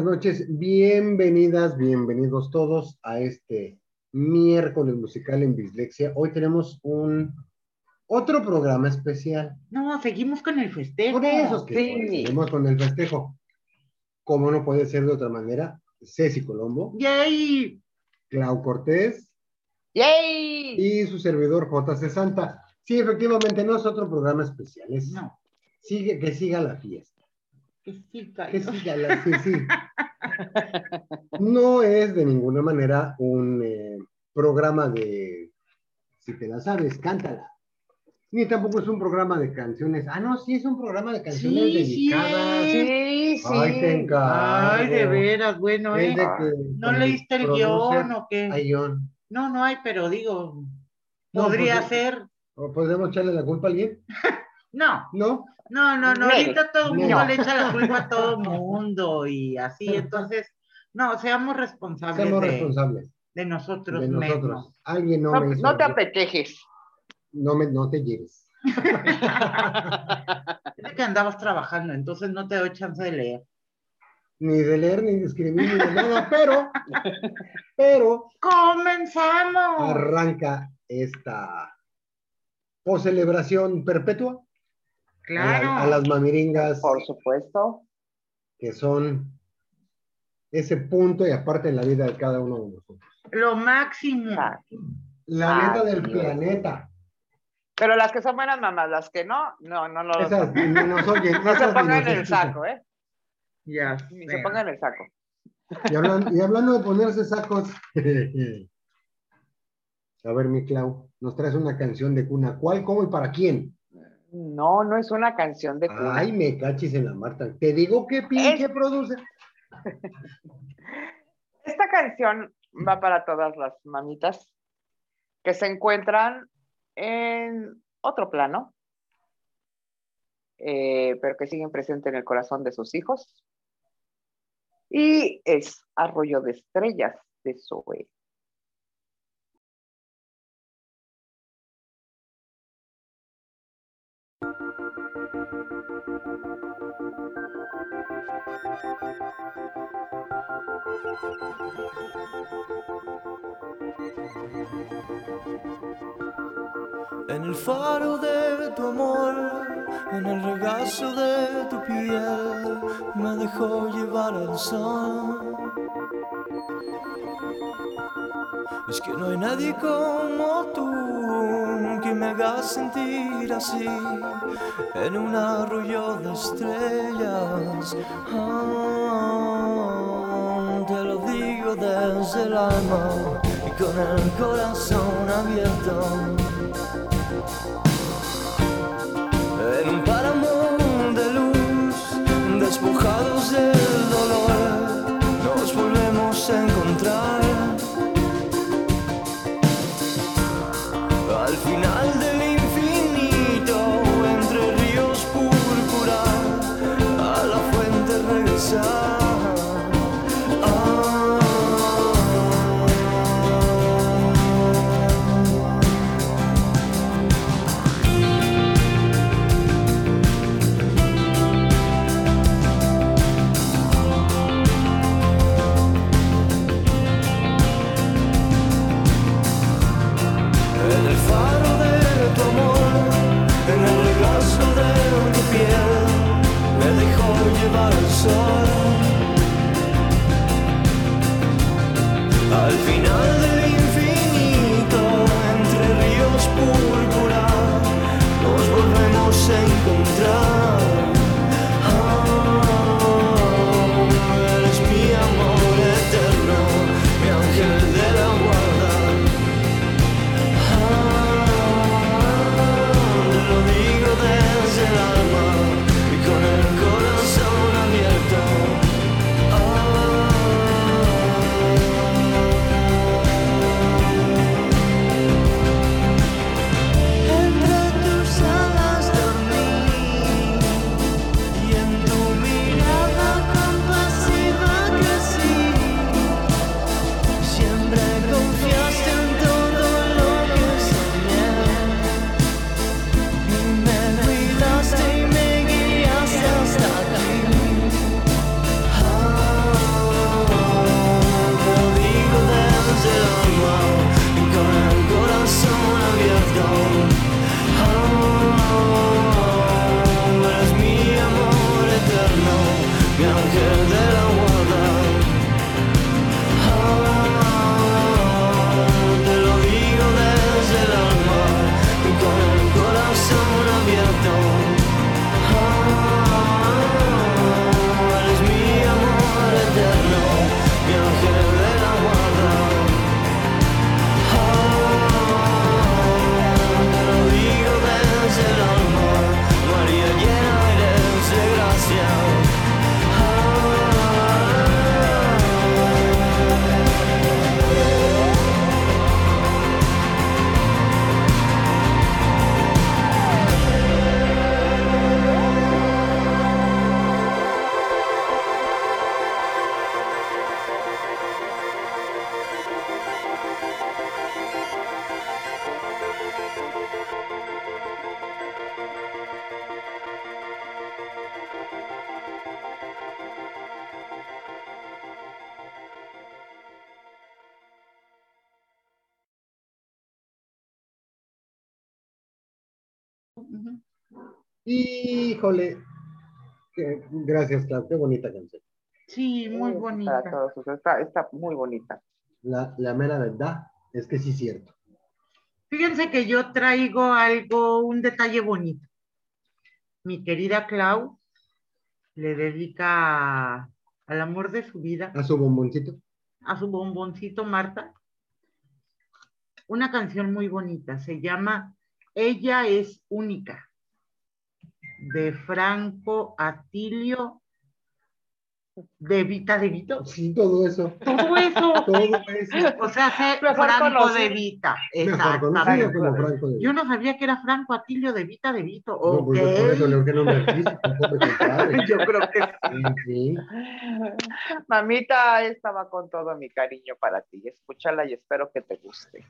Buenas noches, bienvenidas, bienvenidos todos a este miércoles musical en Bislexia. Hoy tenemos un otro programa especial. No, seguimos con el festejo. Por eso es que Sí. seguimos con el festejo. Como no puede ser de otra manera, Ceci Colombo, ¡Yay! Clau Cortés ¡Yay! y su servidor JC Santa. Sí, efectivamente, no es otro programa especial, es No, sigue, que siga la fiesta. Que. Que siga la sí, sí. No es de ninguna manera un eh, programa de si te la sabes, cántala. Ni tampoco es un programa de canciones. Ah, no, sí es un programa de canciones Sí, sí dedicadas. Sí, sí. Ay, te encargo. Ay, de veras, bueno, ¿eh? de que ¿No leíste el guion o qué? Hay guion. No, no hay, pero digo, No, podría pues, ser. ¿O ¿Podemos echarle la culpa a alguien? No, ¿No? No, no, no. Nel, Ahorita todo el mundo Nel. le echa la culpa a todo el mundo y así, entonces, no, seamos responsables Seamos de, responsables de nosotros de mismos. nosotros. Alguien no, No, me hizo. no te apetejes. no, me, no te lleves. Es que andabas trabajando, entonces no te doy chance de leer. Ni de leer, ni de escribir, ni de nada, pero, pero ¡Comenzamos! arranca esta celebración perpetua Claro. la- a las mamiringas Por supuesto. que son ese punto y aparte en la vida de cada uno de nosotros. Lo máximo. La Ah, neta del sí. planeta. Pero las que son buenas mamás, las que no, no, no, no. Esas ni nos oyen. no se pongan en el saco, ¿eh? Ya Ni se pongan en el saco. Y hablando, y hablando de ponerse sacos. A ver, mi Clau, nos traes una canción de cuna. ¿Cuál, cómo y para quién? No, no es una canción de cuna. Ay, me cachis en la Marta. Te digo que pinche produce. Esta canción va para todas las mamitas que se encuentran en otro plano, eh, pero que siguen presentes en el corazón de sus hijos. Y es Arroyo de Estrellas de Zoe. Thank you. El faro de tu amor, en el regazo de tu piel, me dejó llevar al sol. Es que no hay nadie como tú que me haga sentir así en un arroyo de estrellas. Ah, te lo digo desde el alma y con el corazón abierto. So. Híjole. Gracias, Clau. Qué bonita canción. Sí, muy bonita. Para todos, ustedes. está, está muy bonita. La, la mera verdad es que sí es cierto. Fíjense que yo traigo algo, un detalle bonito. Mi querida Clau le dedica al amor de su vida, A su bomboncito. a su bomboncito Marta, una canción muy bonita. Se llama Ella es única, de Franco Atilio de Vita de Vito. Sí, todo eso. Todo eso. Todo eso. O sea, sé Franco conocido. de Vita. Exactamente. como Franco de Yo no sabía que era Franco Atilio de Vita de Vito. No, Ok. pues por eso le que pobre compadre. Yo creo que sí. Mamita, esta va con todo mi cariño para ti. Escúchala y espero que te guste.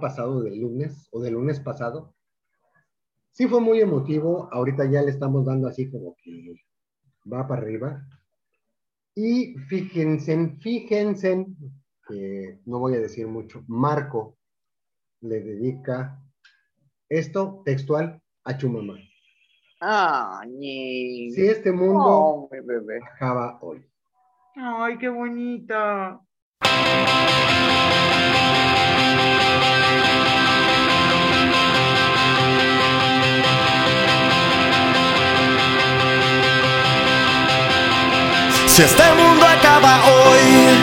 Pasado del lunes o del lunes pasado. Sí fue muy emotivo, ahorita ya le estamos dando así como que va para arriba. Y fíjense, fíjense, que no voy a decir mucho, Marco le dedica esto textual a Chumamá. Ah, ñi. Si este mundo Oh, bebé. acaba hoy. Ay, qué bonita. Si este mundo acaba hoy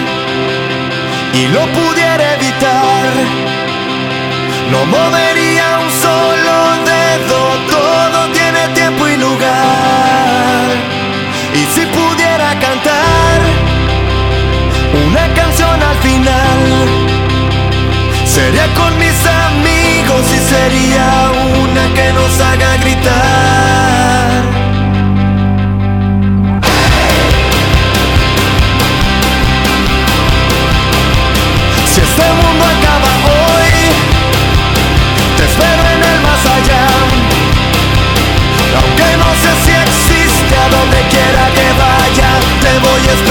y lo pudiera evitar, no movería un solo dedo, todo tiene tiempo y lugar. Y si pudiera cantar una canción al final, sería con mis amigos y sería una que nos haga gritar. Voy a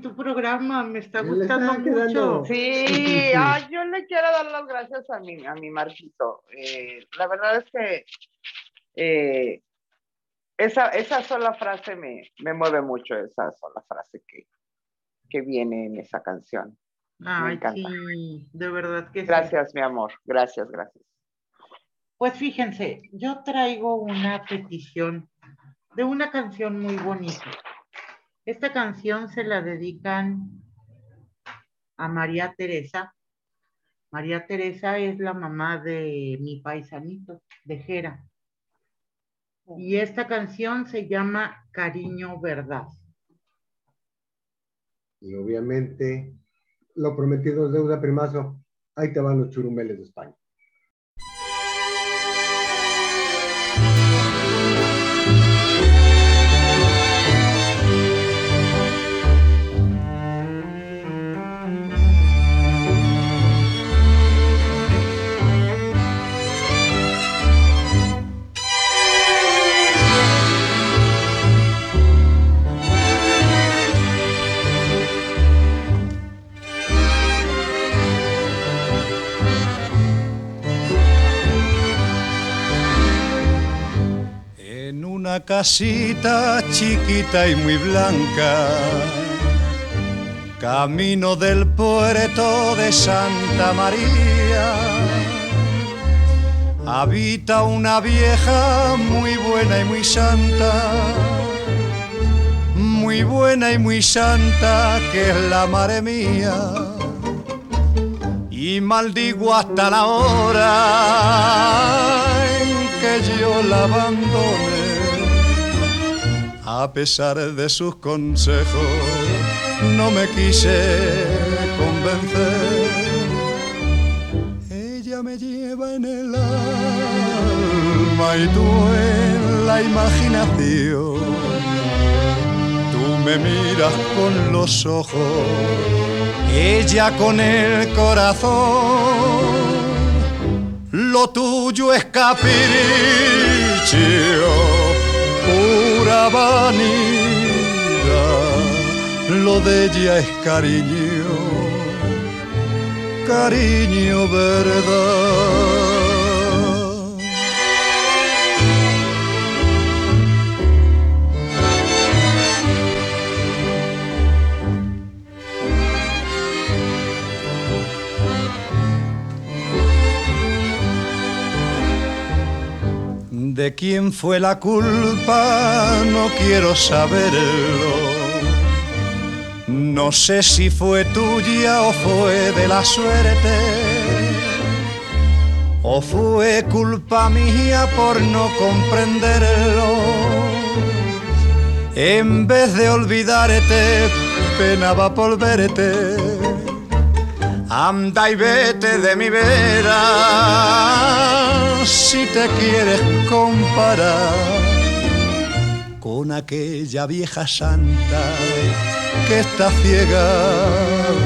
Bonito programa, me está gustando quedando- mucho. Sí, ay, yo le quiero dar las gracias a mi, a mi Marquito. Eh, la verdad es que eh, esa, esa sola frase me, me mueve mucho, esa sola frase que, que viene en esa canción. Ay, sí, de verdad que sí. Gracias, mi amor. Gracias, gracias. Pues fíjense, yo traigo una petición de una canción muy bonita. Esta canción se la dedican a María Teresa. María Teresa es la mamá de mi paisanito, de Jera. Y esta canción se llama Cariño Verdad. Y obviamente, lo prometido es deuda, primazo. Ahí te van los churumeles de España. Una casita chiquita y muy blanca, camino del puerto de Santa María, habita una vieja muy buena y muy santa, muy buena y muy santa que es la madre mía. Y maldigo hasta la hora en que yo la abandone. A pesar de sus consejos, no me quise convencer. Ella me lleva en el alma y tú en la imaginación. Tú me miras con los ojos, ella con el corazón. Lo tuyo es capricho, pura. Lo de ella es cariño, cariño verdad. De quién fue la culpa, no quiero saberlo. No sé si fue tuya o fue de la suerte. O fue culpa mía por no comprenderlo. En vez de olvidarte, penaba por verte. Anda y vete de mi vera si te quieres comparar con aquella vieja santa que está ciega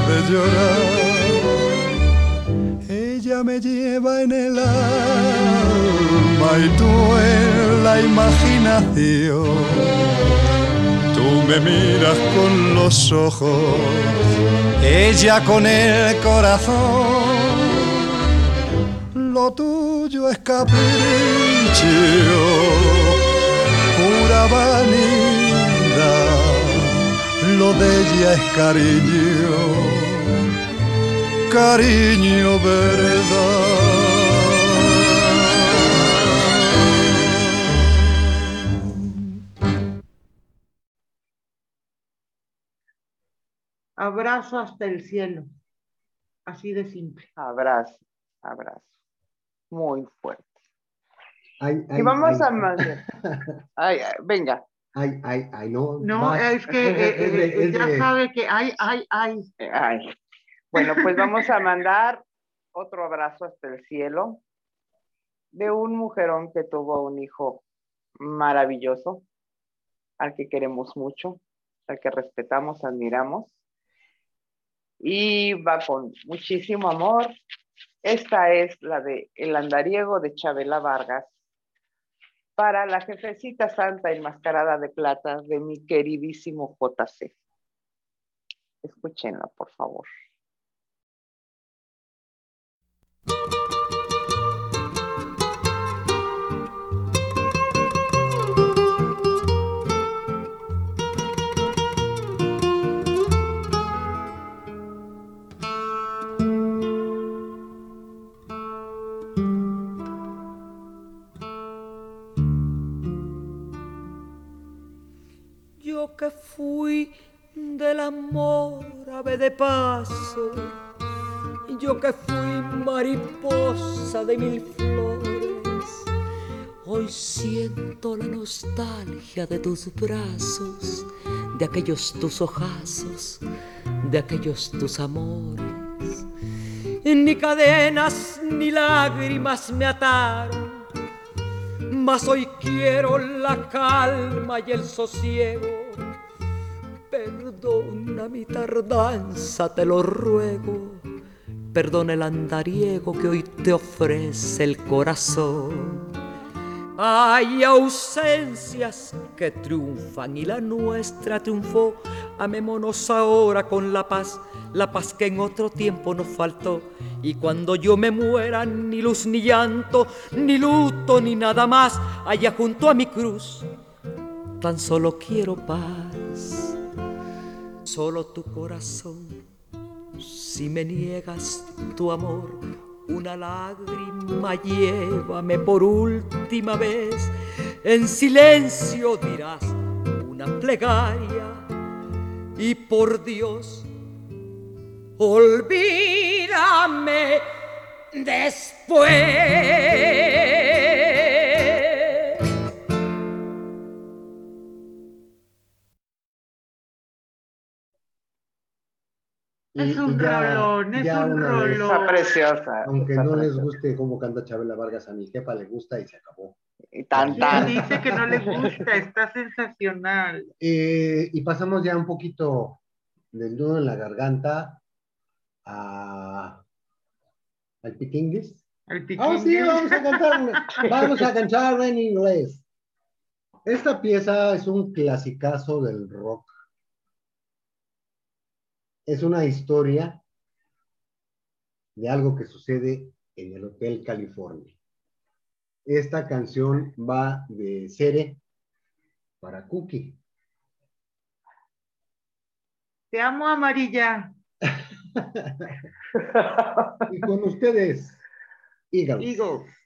de llorar. Ella me lleva en el alma y tú en la imaginación. Tú me miras con los ojos, ella con el corazón. Lo tuyo es capricho, pura vanidad. Lo de ella es cariño, cariño verdad. Abrazo hasta el cielo. Así de simple. Abrazo, abrazo. Muy fuerte. Ay, ay, Y vamos ay, a ay, venga. Ay, ay, ay, no. No, vas. es que eh, Es de- eh, es ya de- sabe que ay, ay, ay. Ay. Bueno, pues vamos a mandar otro abrazo hasta el cielo de un mujerón que tuvo un hijo maravilloso, al que queremos mucho, al que respetamos, admiramos. Y va con muchísimo amor. Esta es la de El andariego de Chabela Vargas para la jefecita santa enmascarada de plata de mi queridísimo JC. Escúchenla, por favor. Fui del amor ave de paso, yo que fui mariposa de mil flores, hoy siento la nostalgia de tus brazos, de aquellos tus ojazos, de aquellos tus amores. Ni cadenas ni lágrimas me ataron, mas hoy quiero la calma y el sosiego. Mi tardanza, te lo ruego. Perdona el andariego que hoy te ofrece el corazón. Hay ausencias que triunfan y la nuestra triunfó. Amémonos ahora con la paz, la paz que en otro tiempo nos faltó. Y cuando yo me muera, ni luz ni llanto, ni luto, ni nada más, allá junto a mi cruz, tan solo quiero paz. Solo tu corazón, si me niegas tu amor, una lágrima llévame por última vez. En silencio dirás una plegaria y por Dios, olvídame después. Y- Es un y ya- rolón, es un una vez, rolón. Está preciosa. Aunque está no les guste cómo canta Chabela Vargas, a mi jefa le gusta y se acabó. Y tan, ¿Quién tan. dice que no le gusta? Está sensacional. Eh, y pasamos ya un poquito del nudo en la garganta a, al pitinguis. Al Ah, sí, vamos a cantar, vamos a cantar en inglés. Esta pieza es un clasicazo del rock. Es una historia de algo que sucede en el Hotel California. Esta canción va de Cere para Cookie. Te amo, amarilla. Y con ustedes, Eagles. Eagles.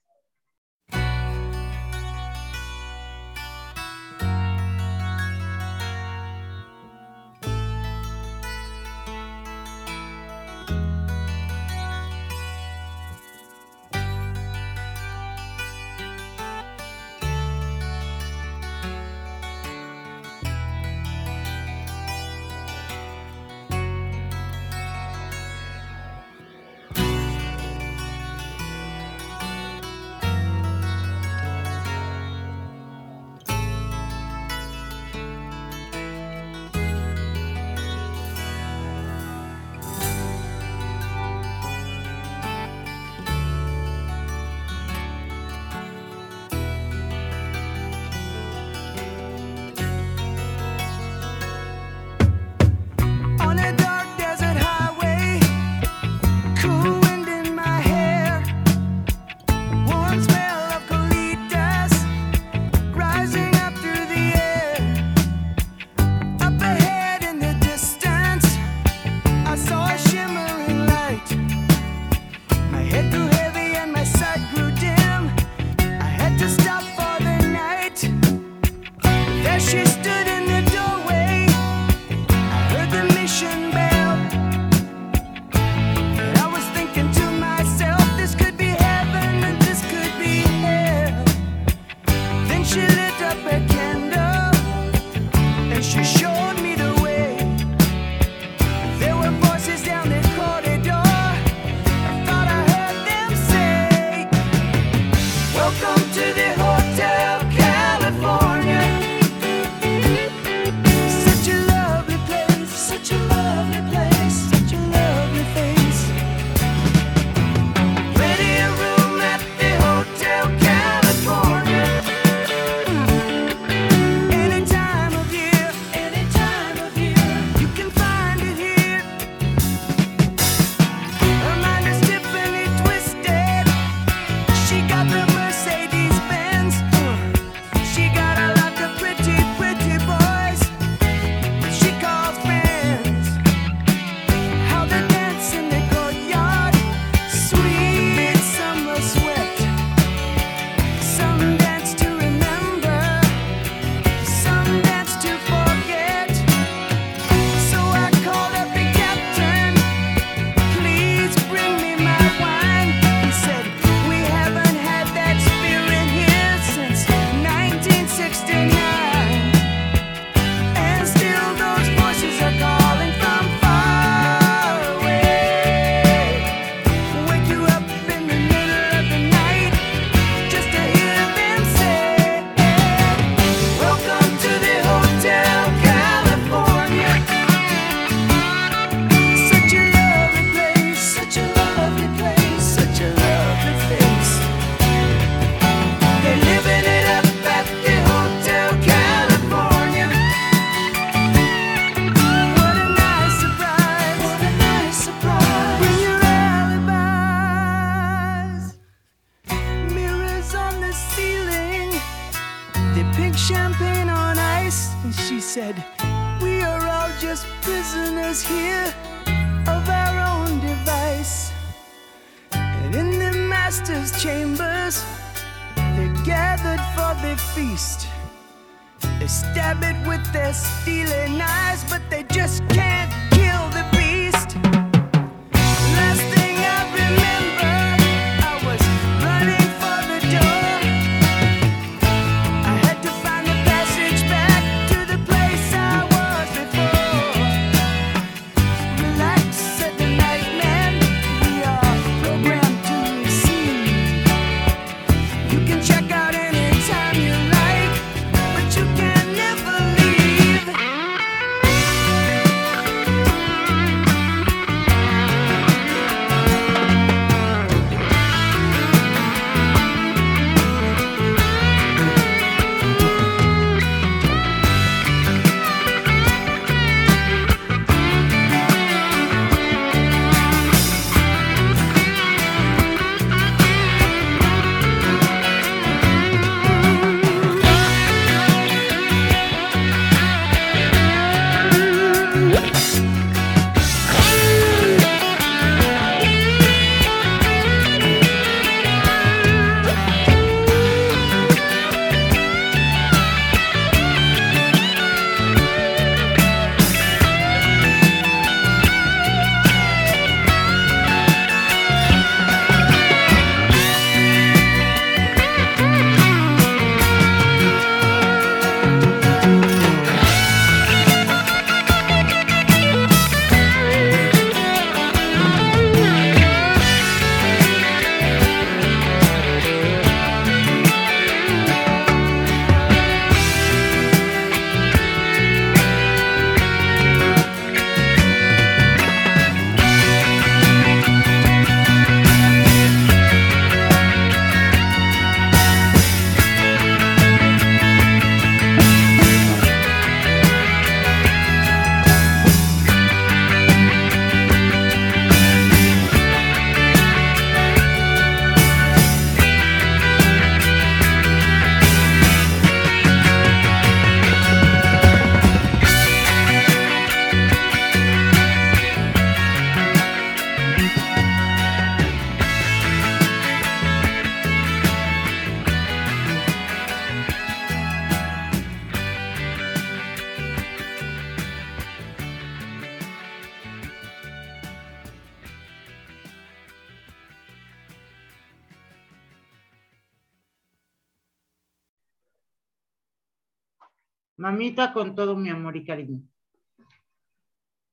Con todo mi amor y cariño.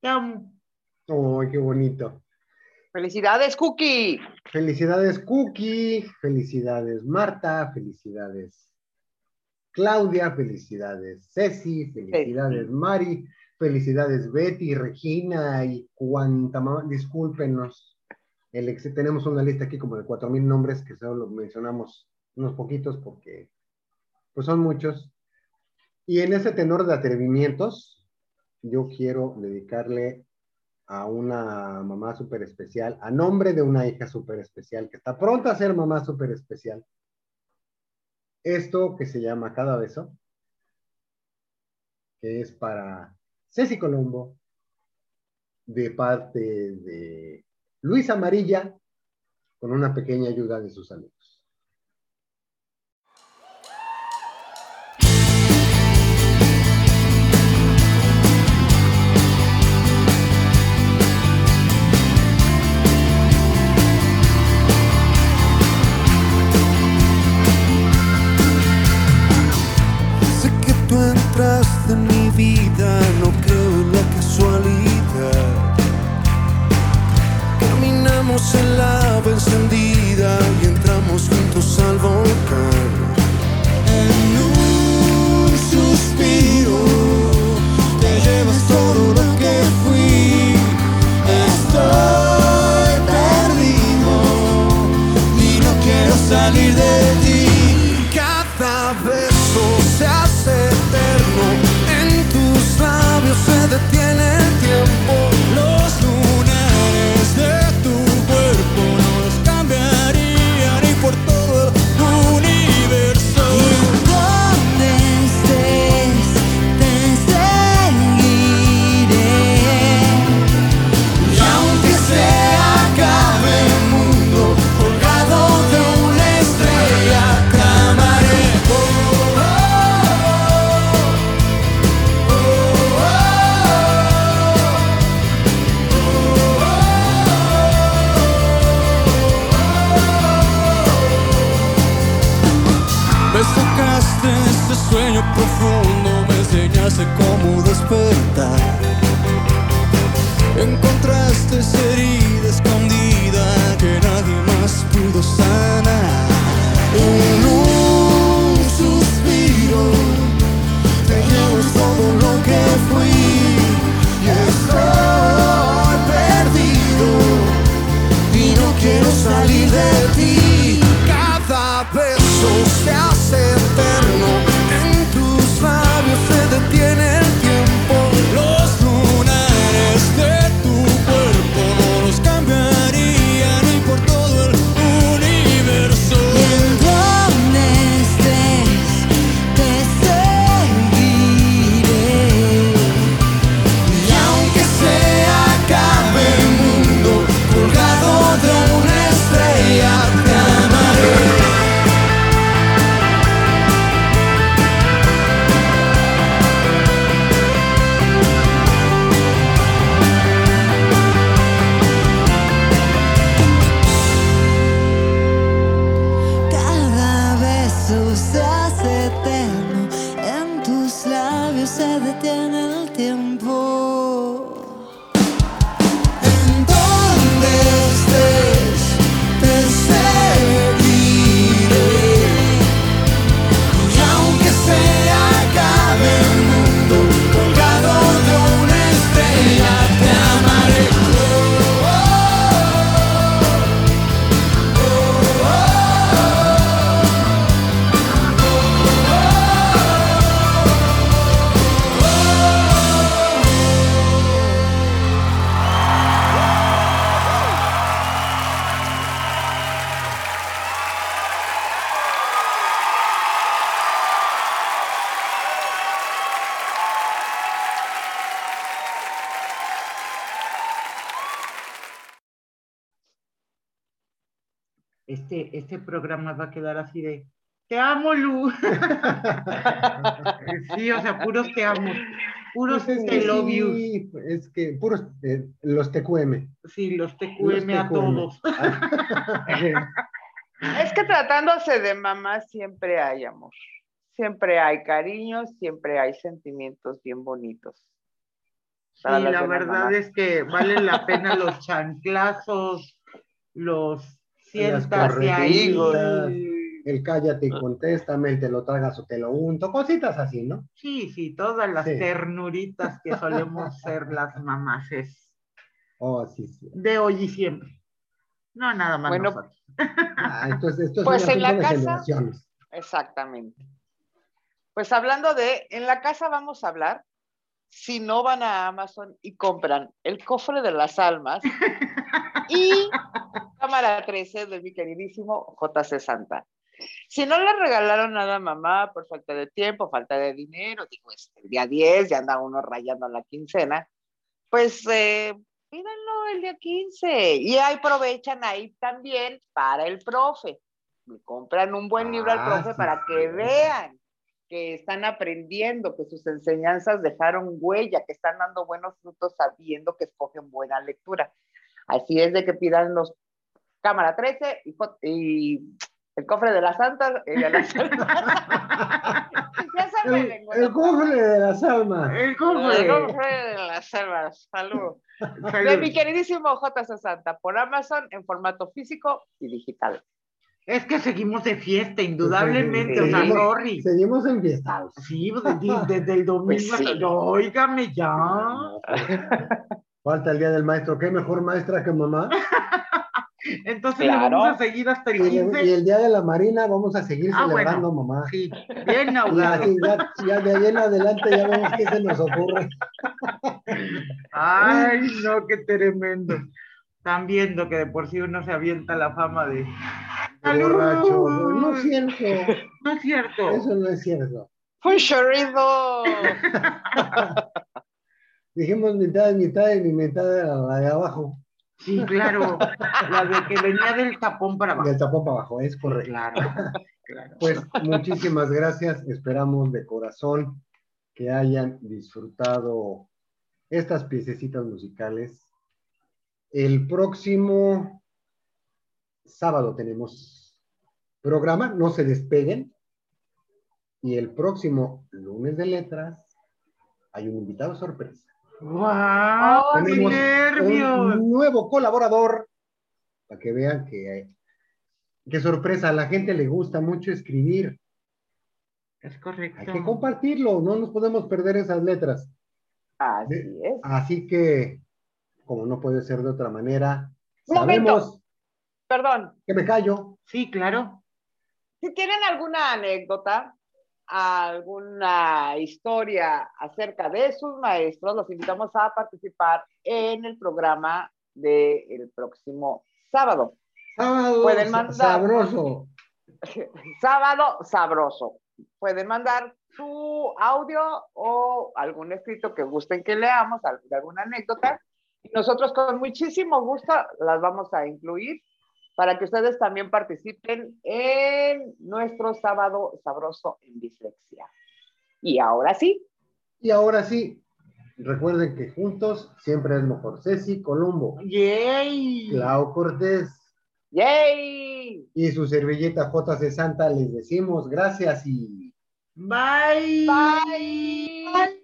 Te amo. ¡Ay, qué bonito! Felicidades, Cookie. Felicidades, Cookie. Felicidades, Marta. Felicidades, Claudia. Felicidades, Ceci. Felicidades, Mari. Felicidades, Betty, Regina y cuanta mamá. Discúlpenos. El ex- tenemos una lista aquí como de cuatro mil nombres que solo mencionamos unos poquitos porque pues son muchos. Y en ese tenor de atrevimientos, yo quiero dedicarle a una mamá súper especial, a nombre de una hija súper especial, que está pronta a ser mamá súper especial. Esto que se llama Cada Beso, que es para Ceci Colombo, de parte de Luis Amarilla, con una pequeña ayuda de sus amigos. No creo en la casualidad. Caminamos en la ave encendida y entramos juntos este, este programa va a quedar así de, te amo, Lu. sí, o sea, puros te amo. Puros Pues es te love sí, es que puros eh, los TQM. Sí, los Los TQM a todos. Es que tratándose de mamá siempre hay amor. Siempre hay cariño, siempre hay sentimientos bien bonitos. Sí, la verdad mamás. es que valen la pena los chanclazos, los siéntase ahí. El cállate y contéstame, el te lo tragas o te lo unto, cositas así, ¿no? Sí, sí, todas las Sí. ternuritas que solemos ser las mamás es Oh, sí, sí. de hoy y siempre. No, nada más Bueno, nosotros. Ah, entonces, esto es Pues en la casa-. Exactamente. Pues hablando de, en la casa vamos a hablar, si no van a Amazon y compran el cofre de las almas y cámara 13 de mi queridísimo JC Santa. Si no le regalaron nada a mamá por falta de tiempo, falta de dinero, digo, es el día 10, ya anda uno rayando la quincena, pues eh, pídanlo el día 15 y ahí aprovechan ahí también para el profe. Le compran un buen libro al Ah, profe sí, para que vean que están aprendiendo, que sus enseñanzas dejaron huella, que están dando buenos frutos sabiendo que escogen buena lectura. Así es de que pidan los cámara 13 y, el cofre de las santas. eh, ya saben, El, cofre de las almas. El El cofre. de las almas. Salud. De mi queridísimo JC Santa por Amazon en formato físico y digital. Es que seguimos de fiesta, indudablemente, o sea, Seguimos- sorry. Seguimos enfiestados. Sí, pues, de- de- desde el domingo. Pues sí. hasta- No, óigame ya. Falta el día del maestro. ¿Qué mejor maestra que mamá? Entonces Claro. vamos a seguir hasta el Y, 15. y el día de la marina vamos a seguir Ah, celebrando bueno. mamá. Sí, bien Y ahogado. así, ya, ya de ahí en adelante ya vemos qué se nos ocurre. Ay, no, qué tremendo. Están viendo que de por sí uno se avienta la fama de. Borracho. No es cierto. No es cierto. Eso no es cierto. ¡Un chorrido! Dijimos mitad de mitad y mi mitad de la de abajo. Sí, claro. La de que venía del tapón para abajo. Del tapón para abajo, es correcto. Claro, claro. Pues muchísimas gracias. Esperamos de corazón que hayan disfrutado estas piececitas musicales. El próximo sábado tenemos programa, no se despeguen. Y el próximo lunes de letras hay un invitado sorpresa. ¡Qué Tenemos nervios! un nuevo colaborador para que vean que qué sorpresa, a la gente le gusta mucho escribir. Es correcto. Hay que compartirlo, no nos podemos perder esas letras. Así es. Así que, como no puede ser de otra manera, Un momento. sabemos Perdón, que me callo. Sí, claro. si tienen alguna anécdota, alguna historia acerca de sus maestros, los invitamos a participar en el programa del próximo sábado. Sábado Pueden sa- mandar. sabroso. Sábado sabroso. Pueden mandar su audio o algún escrito que gusten que leamos, alguna anécdota. Y nosotros con muchísimo gusto las vamos a incluir para que ustedes también participen en nuestro sábado sabroso en dislexia. Y ahora sí, Y ahora sí, recuerden que juntos siempre es mejor. Ceci Colombo, ¡Yay! Clau Cortés ¡yay! y su servilleta JC Santa les decimos gracias y Bye. Bye.